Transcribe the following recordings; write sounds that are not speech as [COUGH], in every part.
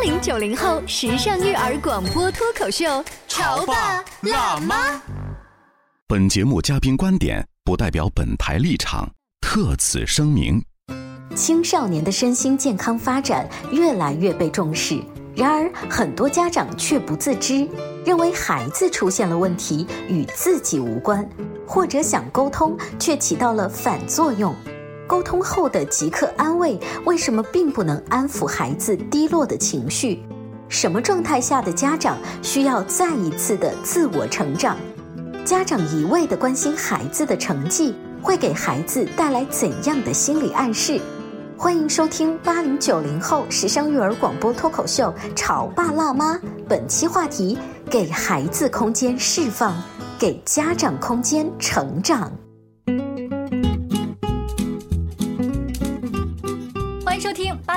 八零九零后时尚育儿广播脱口秀，潮爸辣妈。本节目嘉宾观点不代表本台立场，特此声明。青少年的身心健康发展越来越被重视，然而很多家长却不自知，认为孩子出现了问题与自己无关，或者想沟通却起到了反作用。沟通后的即刻安慰，为什么并不能安抚孩子低落的情绪？什么状态下的家长需要再一次的自我成长？家长一味的关心孩子的成绩，会给孩子带来怎样的心理暗示？欢迎收听八零九零后时尚育儿广播脱口秀《潮爸辣妈》，本期话题：给孩子空间释放，给家长空间成长。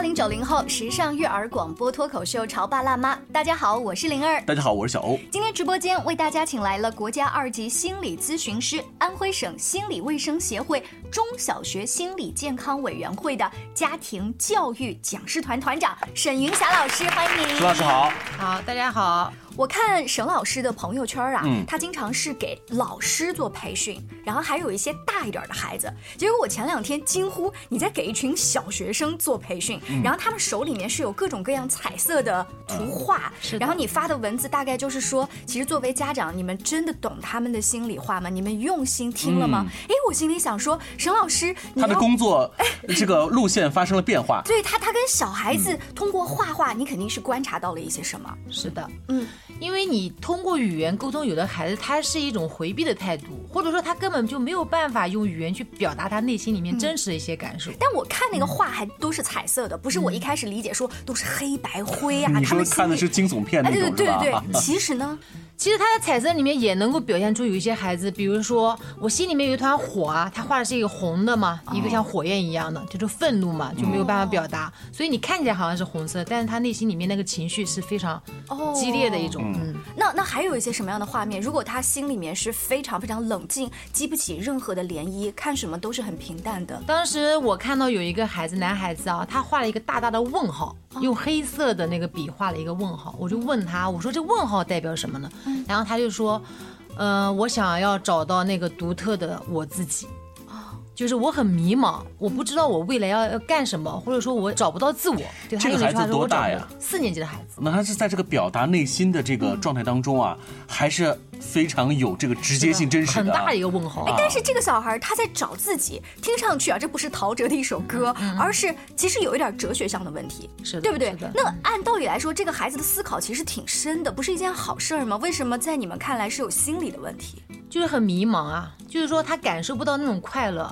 零九零后时尚育儿广播脱口秀《潮爸辣妈》。大家好，我是灵儿。大家好，我是小欧。今天直播间为大家请来了国家二级心理咨询师、安徽省心理卫生协会中小学心理健康委员会的家庭教育讲师团团长沈云霞老师，欢迎您。朱老师好。好，大家好。我看沈老师的朋友圈啊，嗯他经常是给老师做培训，然后还有一些大一点的孩子。结果我前两天惊呼你在给一群小学生做培训，嗯然后他们手里面是有各种各样彩色的图画，是然后你发的文字大概就是说，其实作为家长，你们真的懂他们的心里话吗？你们用心听了吗？哎、我心里想说，沈老师，他的工作这个路线发生了变化。对他，他跟小孩子通过画画，你肯定是观察到了一些什么？是的，嗯，因为你通过语言沟通，有的孩子他是一种回避的态度，或者说他根本就没有办法用语言去表达他内心里面真实的一些感受。但我看那个画还都是彩色的，不是我一开始理解说都是黑白灰啊。你说他们看的是惊悚片对对对，其实呢，其实他在彩色里面也能够表现出有一些孩子，比如说我心里面有一团火啊，他画的是一个红的嘛，一个像火焰一样的，就是愤怒嘛，就没有办法表达，所以你看起来好像是红色，但是他内心里面那个情绪是非常哦激烈的一种。嗯，那那还有一些什么样的画面？如果他心里面是非常非常冷静，激不起任何的涟漪，看什么都是很平淡的。当时我看到有一个孩子，男孩子啊，他画了一个大大的问号，用黑色的那个笔画了一个问号。我就问他，我说这问号代表什么呢？然后他就说，呃，我想要找到那个独特的我自己。就是我很迷茫，我不知道我未来要要干什么，或者说我找不到自我。对这个孩子多大呀四年级的孩子。那他是在这个表达内心的这个状态当中啊，还是非常有这个直接性、真实的啊。很大的一个问号。啊但是这个小孩他在找自己，听上去啊，这不是陶喆的一首歌，而是其实有一点哲学上的问题，是对不对？那按道理来说，这个孩子的思考其实挺深的，不是一件好事儿吗？为什么在你们看来是有心理的问题？就是很迷茫啊，就是说他感受不到那种快乐。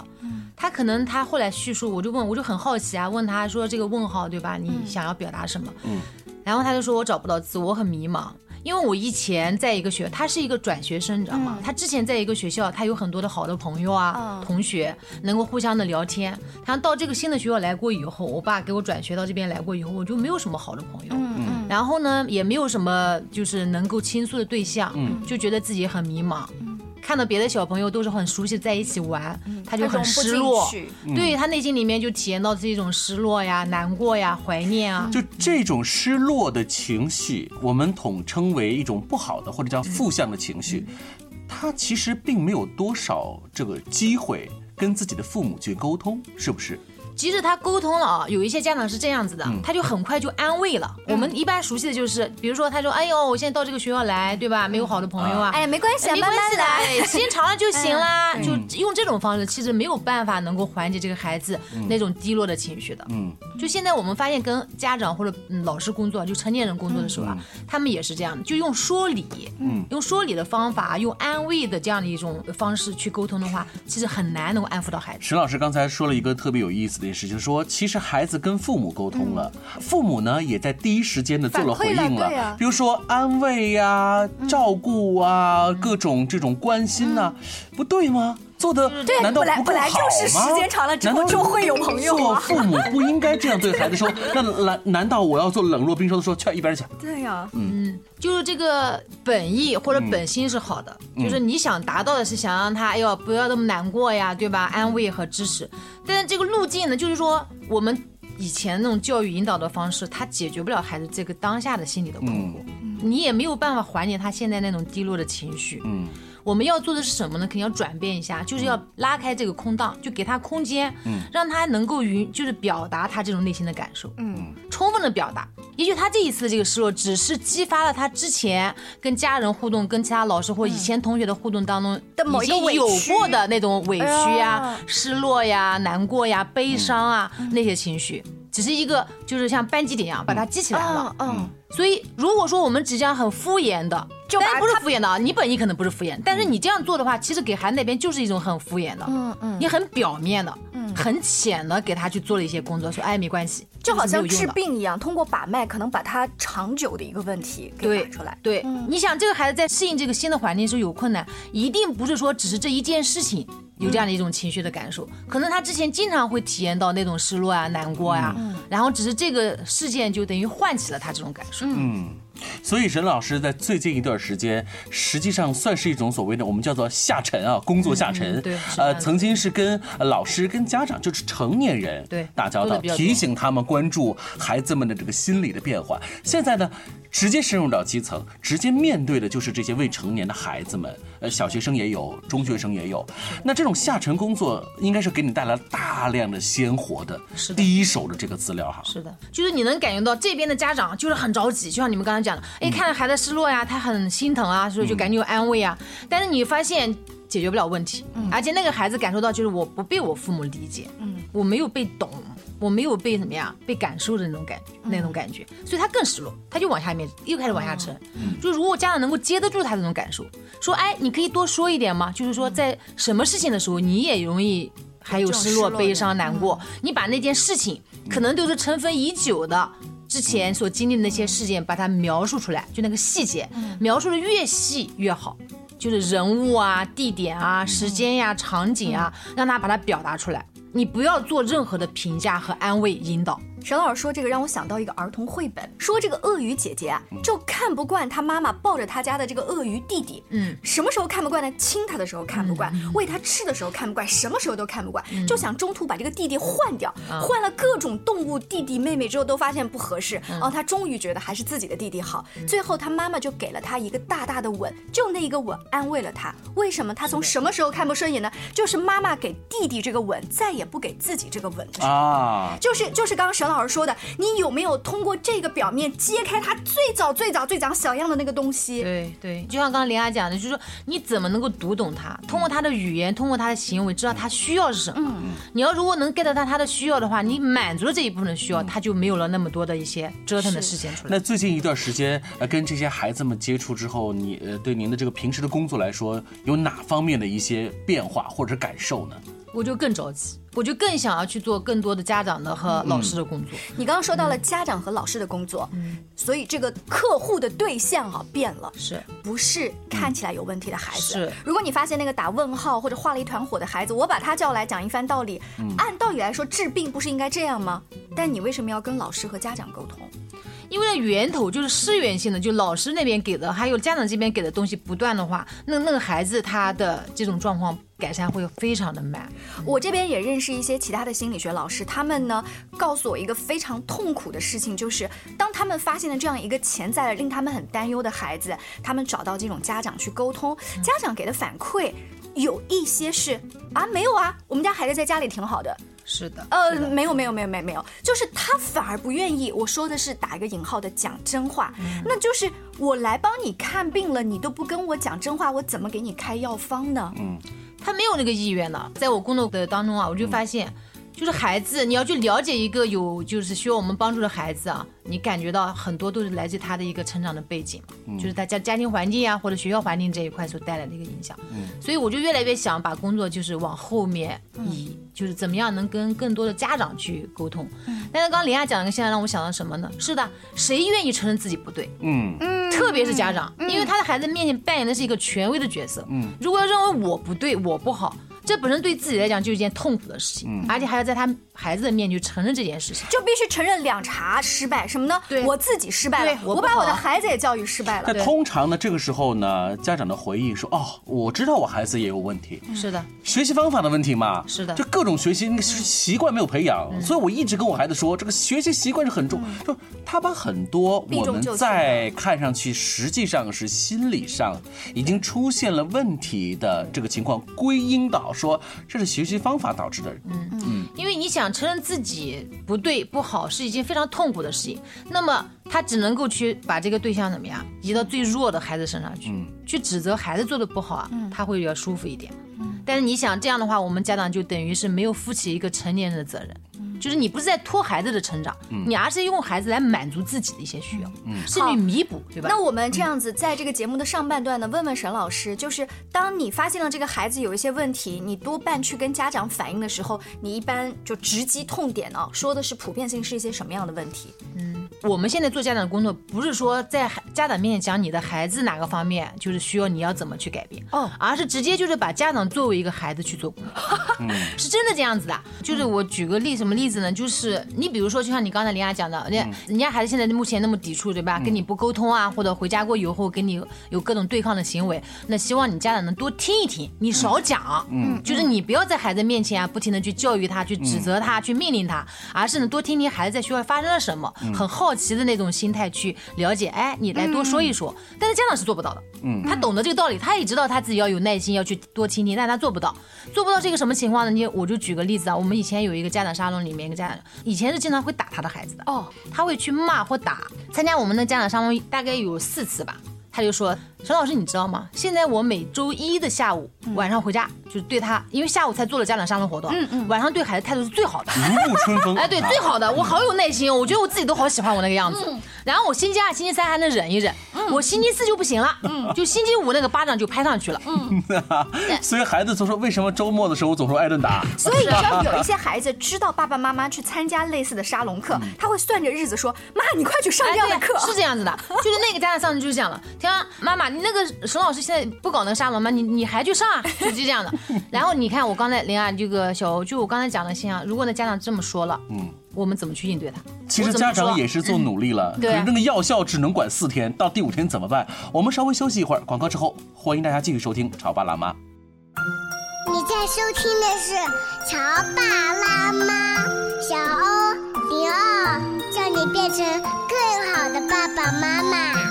他可能他后来叙述，我就问，我就很好奇啊，问他说这个问号对吧？你想要表达什么？嗯，然后他就说我找不到自我，很迷茫。因为我以前在一个学，他是一个转学生，你知道吗？他之前在一个学校，他有很多的好的朋友啊、嗯同学，能够互相的聊天。他到这个新的学校来过以后，我爸给我转学到这边来过以后，我就没有什么好的朋友。嗯嗯，然后呢，也没有什么就是能够倾诉的对象，就觉得自己很迷茫。看到别的小朋友都是很熟悉在一起玩，他就很失落。去对他内心里面就体验到这种失落呀、难过呀、怀念啊。就这种失落的情绪，我们统称为一种不好的或者叫负向的情绪，他其实并没有多少这个机会跟自己的父母去沟通，是不是？即使他沟通了啊，有一些家长是这样子的，他就很快就安慰了。我们一般熟悉的就是，比如说他说：“哎呦，我现在到这个学校来，对吧？没有好的朋友啊。”哎，没关系啊，没关系的，时间长了就行啦。[LAUGHS] 就用这种方式，其实没有办法能够缓解这个孩子那种低落的情绪的。嗯，就现在我们发现，跟家长或者嗯老师工作，就成年人工作的时候啊，他们也是这样的，就用说理，嗯，用说理的方法，用安慰的这样的一种方式去沟通的话，其实很难能够安抚到孩子。石老师刚才说了一个特别有意思的事，就是说，其实孩子跟父母沟通了，父母呢也在第一时间的做了回应了啊。比如说安慰呀、照顾啊、各种这种关心呐、不对吗？做的对难道本来不够好本来就是时间长了之后就会有朋友啊做父母不应该这样对孩子说？[LAUGHS] 那难难道我要做冷若冰霜的说，去一边去？对呀，嗯就是这个本意或者本心是好的，就是你想达到的是想让他哎呦不要那么难过呀，对吧？安慰和支持，但是这个路径呢，就是说我们以前那种教育引导的方式，他解决不了孩子这个当下的心理的困惑，你也没有办法缓解他现在那种低落的情绪。嗯，我们要做的是什么呢？肯定要转变一下，就是要拉开这个空档，就给他空间，让他能够允，就是表达他这种内心的感受，嗯，充分的表达。也许他这一次的这个失落，只是激发了他之前跟家人互动、跟其他老师或以前同学的互动当中的某一个有过的那种委屈呀、哎呀。失落呀、难过呀、悲伤啊、那些情绪，只是一个就是像扳机点一样把它激起来了。嗯嗯，所以，如果说我们只这样很敷衍的，当然不是敷衍的啊，你本意可能不是敷衍，但是你这样做的话，其实给孩子那边就是一种很敷衍的，嗯嗯你很表面的，嗯很浅的给他去做了一些工作，说哎没关系，就好像治病一样，通过把脉可能把他长久的一个问题给对打出来。对，你想这个孩子在适应这个新的环境的时候有困难，一定不是说只是这一件事情有这样的一种情绪的感受，可能他之前经常会体验到那种失落啊、难过呀、然后只是这个事件就等于唤起了他这种感受。嗯。所以沈老师在最近一段时间，实际上算是一种所谓的我们叫做下沉啊，工作下沉。嗯对呃，曾经是跟呃老师、跟家长，就是成年人对打交道，提醒他们关注孩子们的这个心理的变化。现在呢，直接深入到基层，直接面对的就是这些未成年的孩子们，呃，小学生也有，中学生也有。那这种下沉工作，应该是给你带来大量的鲜活的、是的。第一手的这个资料哈。是的，就是你能感觉到这边的家长就是很着急，就像你们刚才讲的，哎，看着孩子失落呀，他很心疼啊，所以就赶紧有安慰啊。但是你发现解决不了问题，而且那个孩子感受到就是我不被我父母理解，嗯，我没有被懂，我没有被怎么样被感受的那种感觉那种感觉，所以他更失落，他就往下面又开始往下沉。就如果家长能够接得住他这种感受，说哎，你可以多说一点吗？就是说在什么事情的时候你也容易。还有失落、悲伤、难过，你把那件事情可能都是尘封已久的。之前所经历的那些事件，把它描述出来，就那个细节，描述的越细越好，就是人物啊、地点啊、时间呀、场景啊，让他把它表达出来。你不要做任何的评价和安慰引导。沈老师说这个让我想到一个儿童绘本，说这个鳄鱼姐姐啊，就看不惯她妈妈抱着她家的这个鳄鱼弟弟，嗯，什么时候看不惯呢？亲他的时候看不惯，喂他吃的时候看不惯，什么时候都看不惯，就想中途把这个弟弟换掉，换了各种动物弟弟妹妹之后都发现不合适，然后他终于觉得还是自己的弟弟好，最后他妈妈就给了他一个大大的吻，就那一个吻安慰了他。为什么他从什么时候看不顺眼呢？就是妈妈给弟弟这个吻，再也不给自己这个吻的时候。啊，就是就是刚刚沈老师说的，你有没有通过这个表面揭开他最早最早最早小样的那个东西？对对，就像刚刚林雅讲的，就是说你怎么能够读懂他？通过他的语言，通过他的行为，知道他需要是什么。你要如果能 get 到他的需要的话，你满足了这一部分的需要，他就没有了那么多的一些折腾的事情出来。那最近一段时间，呃，跟这些孩子们接触之后，你呃，对您的这个平时的工作来说，有哪方面的一些变化或者感受呢？我就更着急，我就更想要去做更多的家长的和老师的工作。你刚刚说到了家长和老师的工作，所以这个客户的对象啊变了。是不是看起来有问题的孩子。是如果你发现那个打问号或者画了一团火的孩子，我把他叫来讲一番道理，按道理来说治病不是应该这样吗？但你为什么要跟老师和家长沟通？因为源头就是失源性的，就老师那边给的，还有家长这边给的东西不断的话，那那个孩子他的这种状况改善会非常的慢。我这边也认识一些其他的心理学老师，他们呢告诉我一个非常痛苦的事情，就是当他们发现了这样一个潜在的令他们很担忧的孩子，他们找到这种家长去沟通，家长给的反馈有一些是啊没有啊，我们家孩子在家里挺好的。是的，呃没有没有没有没有没有，就是他反而不愿意。我说的是打一个引号的讲真话，那就是我来帮你看病了，你都不跟我讲真话，我怎么给你开药方呢？嗯他没有那个意愿的。在我工作的当中啊，我就发现，就是孩子，你要去了解一个有就是需要我们帮助的孩子啊，你感觉到很多都是来自他的一个成长的背景，就是他家家庭环境啊或者学校环境这一块所带来的一个影响。所以我就越来越想把工作就是往后面移，就是怎么样能跟更多的家长去沟通。但是刚刚林亚讲的个现在让我想到什么呢？是的，谁愿意承认自己不对？嗯，特别是家长，因为他的孩子面前扮演的是一个权威的角色。嗯，如果要认为我不对，我不好，这本身对自己来讲就是一件痛苦的事情，而且还要在他孩子的面前去承认这件事情。就必须承认两茬失败，什么呢？对我自己失败了，我我把我的孩子也教育失败了那。通常呢，这个时候呢，家长的回应说：“哦，我知道我孩子也有问题，是的，学习方法的问题嘛，是的。就各种学习那个习习惯没有培养，所以我一直跟我孩子说，这个学习习惯是很重，就他把很多我们在看上去实际上是心理上已经出现了问题的这个情况归因到说这是学习方法导致的，嗯。嗯。因为你想承认自己不对不好是一件非常痛苦的事情，那么他只能够去把这个对象怎么样移到最弱的孩子身上去，去指责孩子做的不好啊，他会比较舒服一点。但是你想这样的话，我们家长就等于是没有负起一个成年人的责任。就是你不是在拖孩子的成长，你而是用孩子来满足自己的一些需要，甚至弥补，对吧？那我们这样子，在这个节目的上半段呢，问问沈老师，就是当你发现了这个孩子有一些问题，你多半去跟家长反映的时候，你一般就直击痛点哦，说的是普遍性是一些什么样的问题？我们现在做家长的工作，不是说在孩家长面前讲你的孩子哪个方面就是需要你要怎么去改变，哦。而是直接就是把家长作为一个孩子去做工。作，[LAUGHS] 是真的这样子的。就是我举个例什么例子呢？就是你比如说，就像你刚才林雅讲的，人家人家孩子现在目前那么抵触，对吧？跟你不沟通啊，或者回家过以后跟你有各种对抗的行为，那希望你家长能多听一听，你少讲，嗯，就是你不要在孩子面前啊不停的去教育他、去指责他、去命令他，而是呢多听听孩子在学校发生了什么，很好奇的那种心态去了解，哎，你来多说一说。但是家长是做不到的，嗯，他懂得这个道理，他也知道他自己要有耐心，要去多倾听，但他做不到，做不到这个什么情况呢？你我就举个例子啊，我们以前有一个家长沙龙里面一个家长，以前是经常会打他的孩子的，哦，他会去骂或打。参加我们的家长沙龙大概有四次吧，他就说：“沈老师，你知道吗？现在我每周一的下午、晚上回家，就是对他，因为下午才做了家长沙龙活动，晚上对孩子态度是最好的。”如沐春风。哎，对，最好的，我好有耐心哦，我觉得我自己都好喜欢我那个样子。然后我星期二、星期三还能忍一忍，我星期四就不行了，就星期五那个巴掌就拍上去了。[LAUGHS] 所以孩子就说为什么周末的时候我总说挨顿打？[LAUGHS] 所以你知道 [LAUGHS] 有一些孩子知道爸爸妈妈去参加类似的沙龙课，他会算着日子说：“妈，你快去上这样的课。哎是这样子的，就是那个家长上次就是讲了，听说妈妈，你那个沈老师现在不搞那个沙龙吗？你你还去上啊？就就这样的。[LAUGHS] 然后你看我刚才林啊，这个小欧，就我刚才讲的现象，如果那家长这么说了，嗯，我们怎么去应对他？其实家长也是做努力了，可对啊是那个药效只能管四天，到第五天怎么办？我们稍微休息一会儿，广告之后，欢迎大家继续收听《潮爸辣妈》。你在收听的是《潮爸辣妈》，小欧零二，叫你变成更好的爸爸妈妈。《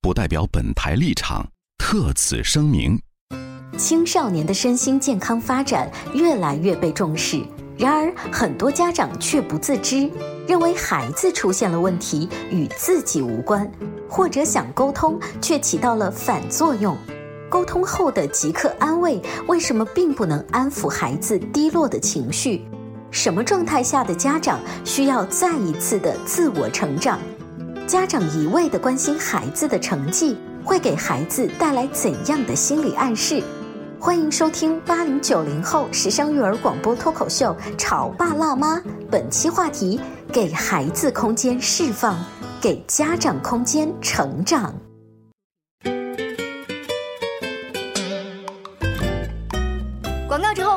不代表本台立场，特此声明。青少年的身心健康发展越来越被重视，然而很多家长却不自知，认为孩子出现了问题与自己无关，或者想沟通却起到了反作用。沟通后的即刻安慰，为什么并不能安抚孩子低落的情绪？什么状态下的家长需要再一次的自我成长？家长一味的关心孩子的成绩，会给孩子带来怎样的心理暗示？欢迎收听八零九零后时尚育儿广播脱口秀《潮爸辣妈》，本期话题：给孩子空间释放，给家长空间成长。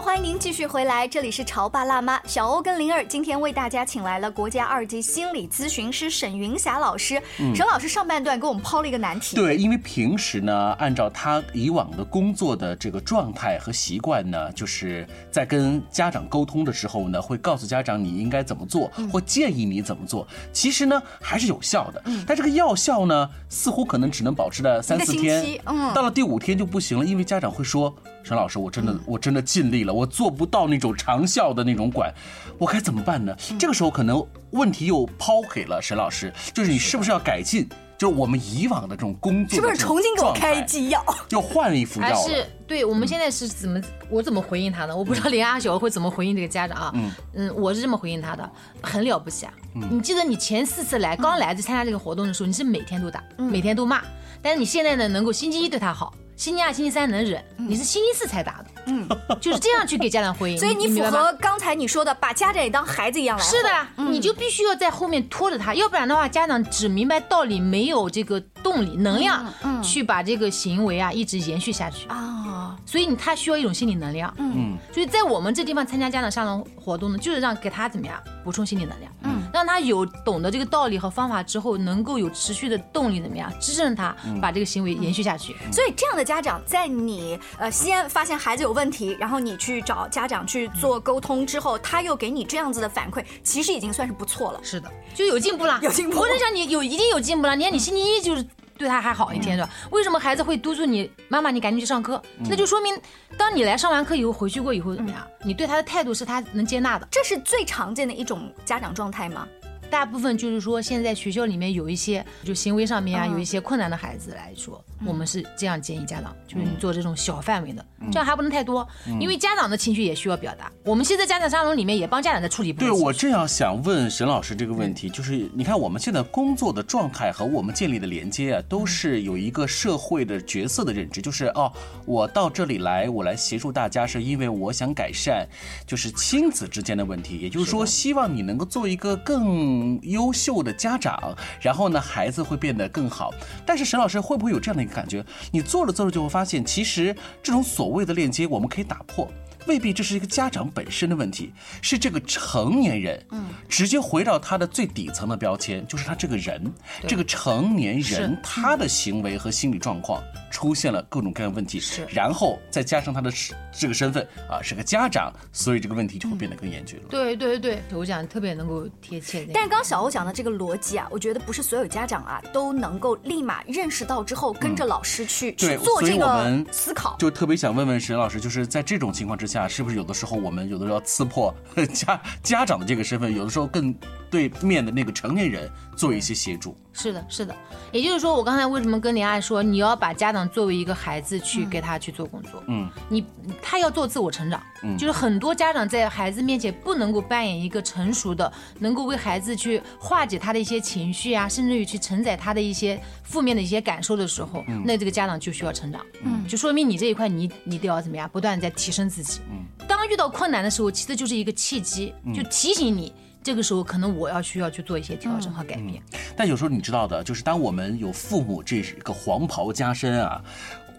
欢迎您继续回来，这里是潮爸辣妈小欧跟灵儿，今天为大家请来了国家二级心理咨询师沈云霞老师。嗯。沈老师上半段给我们抛了一个难题，对，因为平时呢，按照他以往的工作的这个状态和习惯呢，就是在跟家长沟通的时候呢，会告诉家长你应该怎么做，或建议你怎么做。其实呢，还是有效的，但这个药效呢，似乎可能只能保持在三四天期，嗯。到了第五天就不行了，因为家长会说。沈老师，我真的我真的尽力了，我做不到那种长效的那种管，我该怎么办呢？这个时候可能问题又抛给了沈老师，就是你是不是要改进？就是我们以往的这种工作是不是重新给我开剂药？就换一副药。还是对我们现在是怎么我怎么回应他呢？我不知道林阿小会怎么回应这个家长啊。嗯嗯，我是这么回应他的，很了不起啊。嗯你记得你前四次来刚来就参加这个活动的时候，你是每天都打，每天都骂，但是你现在呢，能够星期一对他好。星期二、星期三能忍，你是星期四才打的，嗯，就是这样去给家长回应。所以你符合刚才你说的，把家长也当孩子一样来。是的，你就必须要在后面拖着他，要不然的话，家长只明白道理，没有这个动力、能量，去把这个行为啊一直延续下去啊。所以你他需要一种心理能量，嗯，所以在我们这地方参加家长沙龙活动呢，就是让给他怎么样补充心理能量，嗯，让他有懂得这个道理和方法之后，能够有持续的动力，怎么样支撑他把这个行为延续下去。所以这样的家长，在你呃先发现孩子有问题，然后你去找家长去做沟通之后，他又给你这样子的反馈，其实已经算是不错了。是的，就有进步了，有进步我就想你有一定有进步了。你看你星期一就是。对他还好一天是吧？为什么孩子会督促你妈妈，你赶紧去上课？那就说明，当你来上完课以后，回去过以后怎么样？你对他的态度是他能接纳的。这是最常见的一种家长状态吗？大部分就是说，现在学校里面有一些就行为上面啊，有一些困难的孩子来说，我们是这样建议家长，就是你做这种小范围的，这样还不能太多，因为家长的情绪也需要表达。我们现在家长沙龙里面也帮家长在处理。对我正要想问沈老师这个问题，就是你看我们现在工作的状态和我们建立的连接啊，都是有一个社会的角色的认知，就是哦，我到这里来，我来协助大家，是因为我想改善就是亲子之间的问题，也就是说，希望你能够做一个更。优秀的家长，然后呢，孩子会变得更好。但是沈老师会不会有这样的一个感觉？你做着做着就会发现，其实这种所谓的链接，我们可以打破。未必这是一个家长本身的问题，是这个成年人，嗯，直接回到他的最底层的标签，就是他这个人，这个成年人他的行为和心理状况出现了各种各样的问题，是，然后再加上他的这个身份啊是个家长，所以这个问题就会变得更严峻了。对对对，我讲特别能够贴切。但是刚小欧讲的这个逻辑啊，我觉得不是所有家长啊都能够立马认识到之后，跟着老师去、去做这个思考。就特别想问问沈老师，就是在这种情况之下。下是不是有的时候我们有的时候要刺破 [LAUGHS] 家家长的这个身份，有的时候更对面的那个成年人做一些协助？是的，是的。也就是说，我刚才为什么跟林爱说，你要把家长作为一个孩子去给他去做工作？嗯，你他要做自我成长。嗯，就是很多家长在孩子面前不能够扮演一个成熟的，能够为孩子去化解他的一些情绪啊，甚至于去承载他的一些负面的一些感受的时候，嗯、那这个家长就需要成长。嗯，就说明你这一块你你都要怎么样，不断在提升自己。嗯，当遇到困难的时候，其实就是一个契机，就提醒你。这个时候，可能我要需要去做一些调整和改变。但有时候你知道的，就是当我们有父母这个黄袍加身啊，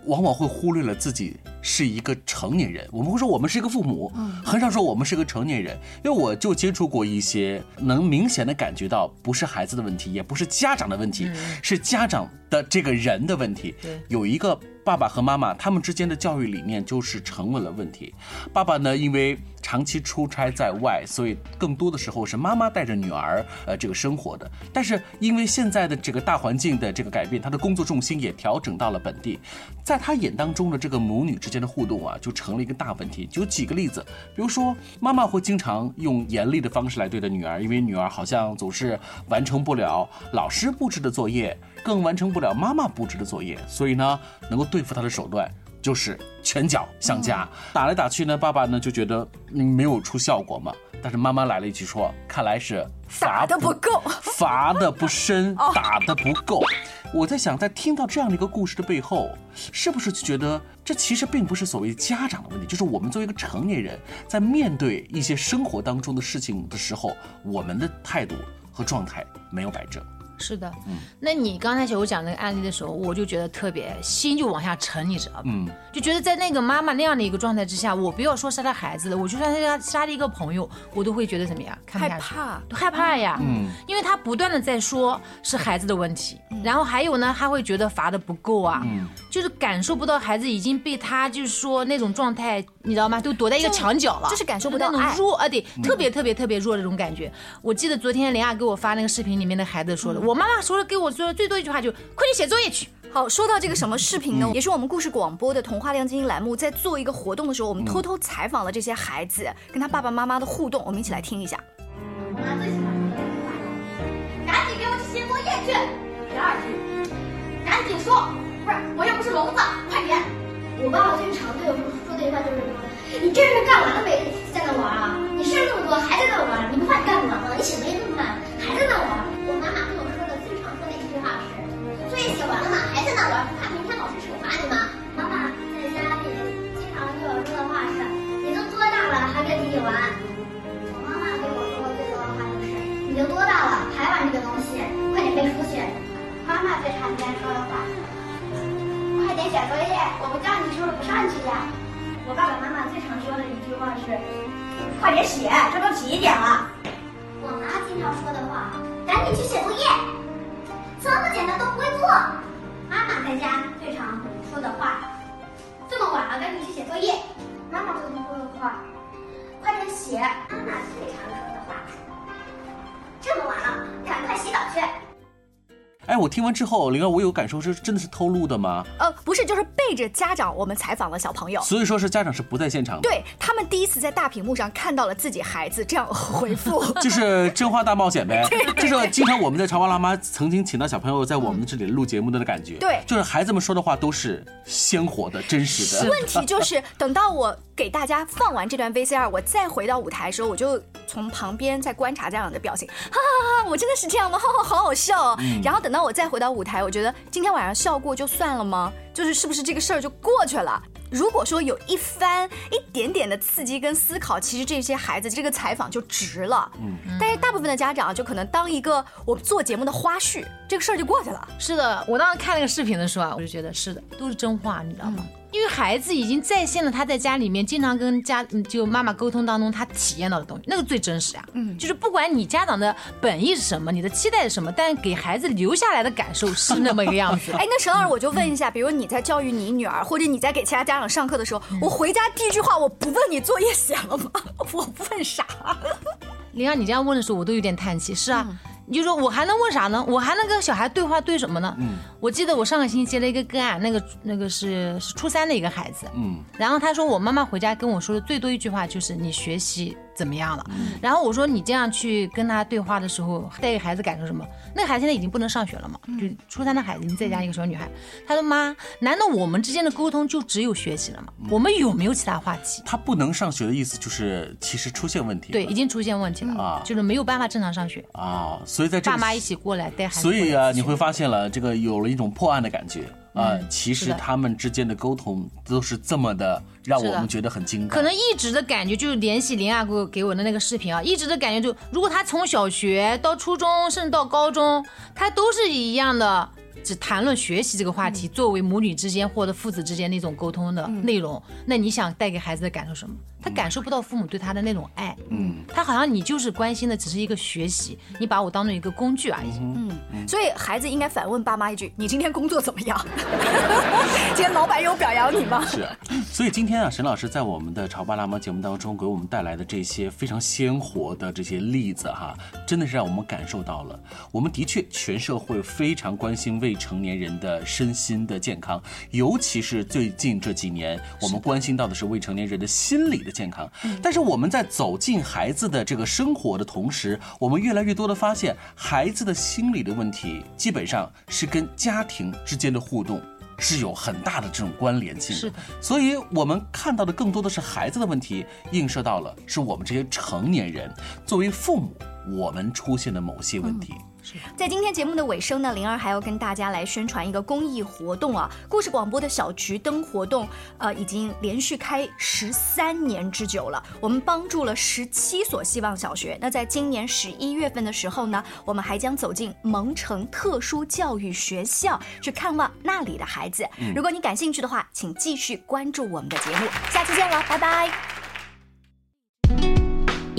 往往会忽略了自己是一个成年人。我们会说我们是一个父母，很少说我们是个成年人。因为我就接触过一些能明显的感觉到，不是孩子的问题，也不是家长的问题，是家长的这个人的问题。有一个。爸爸和妈妈他们之间的教育理念就是成为了问题。爸爸呢，因为长期出差在外，所以更多的时候是妈妈带着女儿呃这个生活的。但是因为现在的这个大环境的这个改变，他的工作重心也调整到了本地，在他眼当中的这个母女之间的互动啊，就成了一个大问题。就几个例子，比如说妈妈会经常用严厉的方式来对待女儿，因为女儿好像总是完成不了老师布置的作业。更完成不了妈妈布置的作业，所以呢，能够对付她的手段就是拳脚相加，打来打去呢，爸爸呢就觉得嗯没有出效果嘛。但是妈妈来了一句说，看来是罚的不够，罚的不深，[LAUGHS] 打的不够。我在想，在听到这样的一个故事的背后，是不是就觉得这其实并不是所谓家长的问题，就是我们作为一个成年人，在面对一些生活当中的事情的时候，我们的态度和状态没有摆正。是的，嗯，那你刚才小吴讲那个案例的时候，我就觉得特别心就往下沉，你知道吗？嗯，就觉得在那个妈妈那样的一个状态之下，我不要说杀他孩子了，我就算他杀了一个朋友，我都会觉得怎么样？害怕，害怕呀，嗯，因为他不断的在说是孩子的问题，然后还有呢，他会觉得罚的不够啊，嗯，就是感受不到孩子已经被他就是说那种状态，你知道吗？都躲在一个墙角了，就是感受不到那种弱啊，对，特别特别特别弱这种感觉。我记得昨天林亚给我发那个视频里面的孩子说的，我。妈妈说了，给我说的最多一句话就快去写作业去。好，说到这个什么视频呢？也是我们故事广播的童话亮晶晶栏目在做一个活动的时候，我们偷偷采访了这些孩子跟他爸爸妈妈的互动，我们一起来听一下。我妈最喜欢说的话赶紧给我去写作业去。第二句，赶紧说，不是我又不是聋子，快点。我爸爸最常对我说的一句话就是说，你这是干完了没？在那玩啊？你事儿那么多，还在那玩？你不怕你干不完吗？你写作业那么慢，还在那玩？我妈妈跟我说的最常说的一句话是：作业写完了吗？还在那玩？不怕明天老师惩罚你吗？妈妈在家里经常对我说的话是：你都多大了还跟弟弟玩？我妈妈对我说的最多的话就是：你都多大了还玩这个东西？快点背书去！妈妈最常见说的话：快点写作业！我不叫你是不是不上去呀？快点写，这都几点了？哎，我听完之后，灵儿，我有感受是真的是偷录的吗？呃，不是，就是背着家长，我们采访了小朋友，所以说是家长是不在现场的。对他们第一次在大屏幕上看到了自己孩子这样回复，[LAUGHS] 就是真话大冒险呗。[LAUGHS] 就是经常我们在潮爸辣妈曾经请到小朋友在我们这里录节目的感觉。对，就是孩子们说的话都是鲜活的、真实的。问题就是等到我给大家放完这段 VCR，我再回到舞台的时候，我就从旁边在观察家长的表情，哈哈哈，我真的是这样吗？哈哈，好好笑。然后等到我再回到舞台。台，我觉得今天晚上笑过就算了吗？就是是不是这个事儿就过去了？如果说有一番一点点的刺激跟思考，其实这些孩子这个采访就值了。嗯，但是大部分的家长就可能当一个我们做节目的花絮，这个事儿就过去了。是的，我当时看那个视频的时候啊，我就觉得是的，都是真话，你知道吗？因为孩子已经再现了他在家里面经常跟家就妈妈沟通当中他体验到的东西，那个最真实呀。嗯，就是不管你家长的本意是什么，你的期待是什么，但给孩子留下来的感受是那么一个样子。[LAUGHS] 哎，那沈老师，我就问一下，比如你在教育你女儿，或者你在给其他家长上课的时候，我回家第一句话，我不问你作业写了吗？[LAUGHS] 我问啥？[LAUGHS] 林阳，你这样问的时候，我都有点叹气。是啊。你就说我还能问啥呢？我还能跟小孩对话对什么呢？嗯，我记得我上个星期接了一个个案，那个那个是是初三的一个孩子，嗯，然后他说我妈妈回家跟我说的最多一句话就是你学习。怎么样了？然后我说你这样去跟他对话的时候，带给孩子感受什么？那个孩子现在已经不能上学了嘛？就初三的孩子，你再加一个小女孩，她说妈，难道我们之间的沟通就只有学习了吗？我们有没有其他话题？他不能上学的意思就是其实出现问题，对，已经出现问题了啊，就是没有办法正常上学啊。所以在这爸妈一起过来带孩子，所以啊，你会发现了这个有了一种破案的感觉。啊，其实他们之间的沟通都是这么的，让我们觉得很惊感。可能一直的感觉就是联系林亚给我给我的那个视频啊，一直的感觉就，如果他从小学到初中，甚至到高中，他都是一样的。只谈论学习这个话题，作为母女之间或者父子之间那种沟通的内容，那你想带给孩子的感受什么？他感受不到父母对他的那种爱，嗯，他好像你就是关心的只是一个学习，你把我当做一个工具而已，嗯，所以孩子应该反问爸妈一句：你今天工作怎么样？[LAUGHS] 今天老板有表扬你吗？是，所以今天啊，沈老师在我们的《潮爸辣妈》节目当中给我们带来的这些非常鲜活的这些例子哈，真的是让我们感受到了，我们的确全社会非常关心未。未成年人的身心的健康，尤其是最近这几年，我们关心到的是未成年人的心理的健康。但是我们在走进孩子的这个生活的同时，我们越来越多的发现，孩子的心理的问题基本上是跟家庭之间的互动。是有很大的这种关联性的。是的，所以我们看到的更多的是孩子的问题，映射到了是我们这些成年人作为父母，我们出现的某些问题。在今天节目的尾声呢，灵儿还要跟大家来宣传一个公益活动啊！故事广播的小桔灯活动，呃，已经连续开十三年之久了。我们帮助了十七所希望小学。那在今年十一月份的时候呢，我们还将走进蒙城特殊教育学校，去看望那里的孩子。如果你感兴趣的话，请继续关注我们的节目。下期见了，拜拜。